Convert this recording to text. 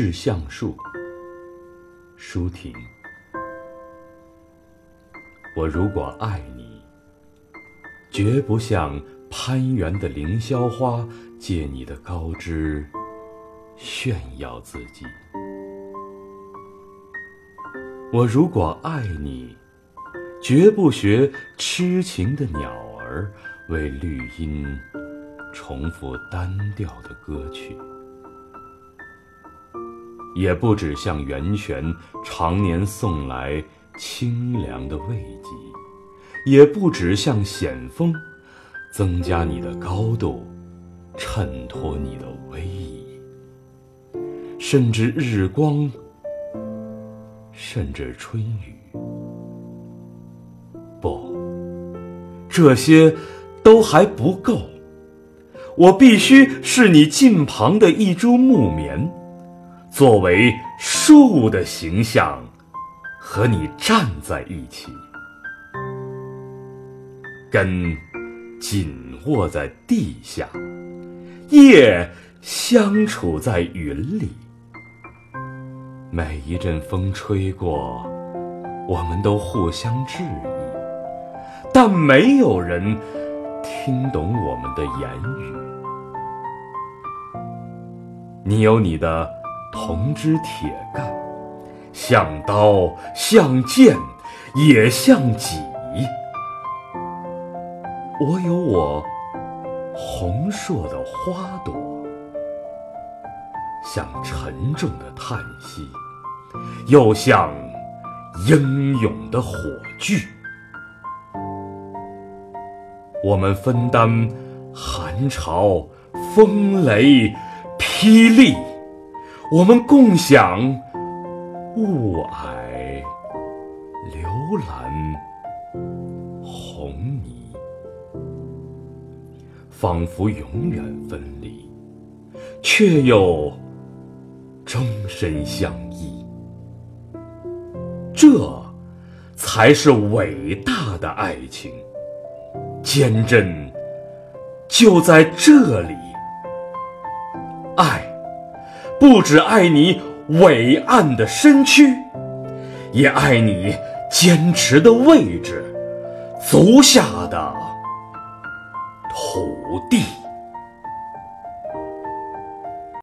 致橡树，舒婷。我如果爱你，绝不像攀援的凌霄花，借你的高枝炫耀自己。我如果爱你，绝不学痴情的鸟儿，为绿荫重复单调的歌曲。也不止向源泉常年送来清凉的慰藉，也不止向险峰增加你的高度，衬托你的威仪，甚至日光，甚至春雨。不，这些都还不够，我必须是你近旁的一株木棉。作为树的形象，和你站在一起，根紧握在地下，叶相处在云里。每一阵风吹过，我们都互相质疑，但没有人听懂我们的言语。你有你的。铜枝铁干，像刀，像剑，也像戟。我有我红硕的花朵，像沉重的叹息，又像英勇的火炬。我们分担寒潮、风雷、霹雳。我们共享雾霭、流岚、红霓，仿佛永远分离，却又终身相依。这才是伟大的爱情，坚贞就在这里。爱。不只爱你伟岸的身躯，也爱你坚持的位置，足下的土地。